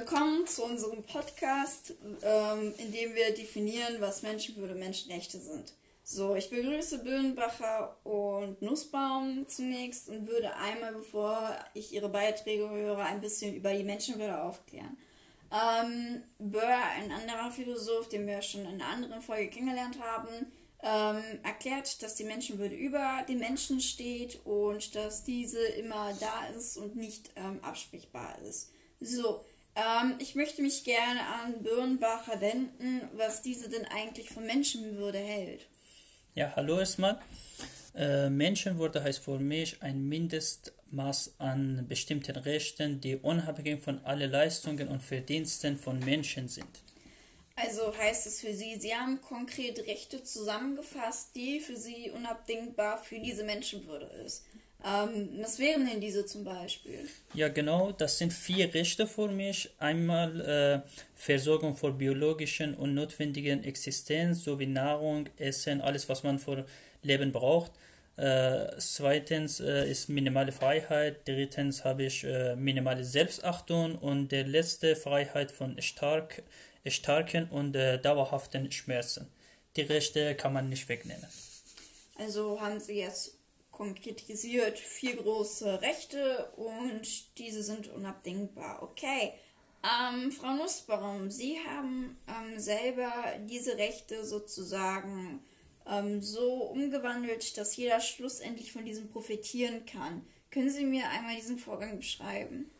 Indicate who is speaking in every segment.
Speaker 1: willkommen zu unserem Podcast, ähm, in dem wir definieren, was Menschenwürde Menschenrechte sind. So, ich begrüße Böhnbacher und Nussbaum zunächst und würde einmal, bevor ich ihre Beiträge höre, ein bisschen über die Menschenwürde aufklären. Ähm, Böhr, ein anderer Philosoph, den wir schon in einer anderen Folge kennengelernt haben, ähm, erklärt, dass die Menschenwürde über den Menschen steht und dass diese immer da ist und nicht ähm, absprechbar ist. So, ähm, ich möchte mich gerne an Birnbacher wenden, was diese denn eigentlich von Menschenwürde hält.
Speaker 2: Ja, hallo erstmal. Äh, Menschenwürde heißt für mich ein Mindestmaß an bestimmten Rechten, die unabhängig von allen Leistungen und Verdiensten von Menschen sind.
Speaker 1: Also heißt es für Sie, Sie haben konkret Rechte zusammengefasst, die für Sie unabdingbar für diese Menschenwürde ist. Ähm, was wären denn diese zum Beispiel?
Speaker 2: Ja, genau, das sind vier Rechte für mich. Einmal äh, Versorgung vor biologischen und notwendigen Existenz sowie Nahrung, Essen, alles, was man für Leben braucht. Äh, zweitens äh, ist minimale Freiheit. Drittens habe ich äh, minimale Selbstachtung. Und der letzte Freiheit von stark, starken und äh, dauerhaften Schmerzen. Die Rechte kann man nicht wegnehmen.
Speaker 1: Also haben Sie jetzt konkretisiert vier große Rechte und diese sind unabdingbar. Okay. Ähm, Frau Nussbaum, Sie haben ähm, selber diese Rechte sozusagen ähm, so umgewandelt, dass jeder schlussendlich von diesem profitieren kann. Können Sie mir einmal diesen Vorgang beschreiben?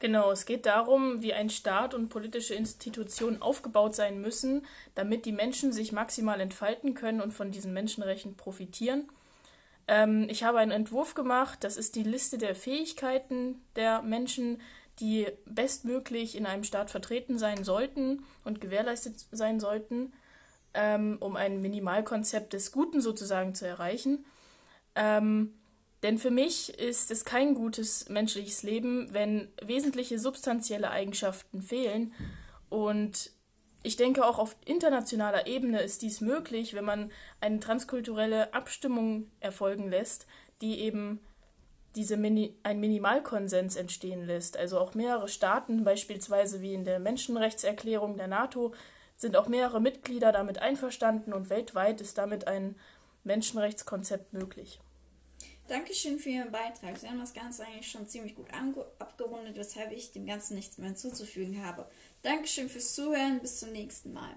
Speaker 3: Genau, es geht darum, wie ein Staat und politische Institutionen aufgebaut sein müssen, damit die Menschen sich maximal entfalten können und von diesen Menschenrechten profitieren. Ähm, ich habe einen Entwurf gemacht, das ist die Liste der Fähigkeiten der Menschen, die bestmöglich in einem Staat vertreten sein sollten und gewährleistet sein sollten, ähm, um ein Minimalkonzept des Guten sozusagen zu erreichen. Ähm, denn für mich ist es kein gutes menschliches Leben, wenn wesentliche substanzielle Eigenschaften fehlen und ich denke, auch auf internationaler Ebene ist dies möglich, wenn man eine transkulturelle Abstimmung erfolgen lässt, die eben diese Mini ein Minimalkonsens entstehen lässt. Also auch mehrere Staaten, beispielsweise wie in der Menschenrechtserklärung der NATO, sind auch mehrere Mitglieder damit einverstanden und weltweit ist damit ein Menschenrechtskonzept möglich.
Speaker 1: Dankeschön für Ihren Beitrag. Sie haben das Ganze eigentlich schon ziemlich gut abgerundet, weshalb ich dem Ganzen nichts mehr hinzuzufügen habe. Dankeschön fürs Zuhören. Bis zum nächsten Mal.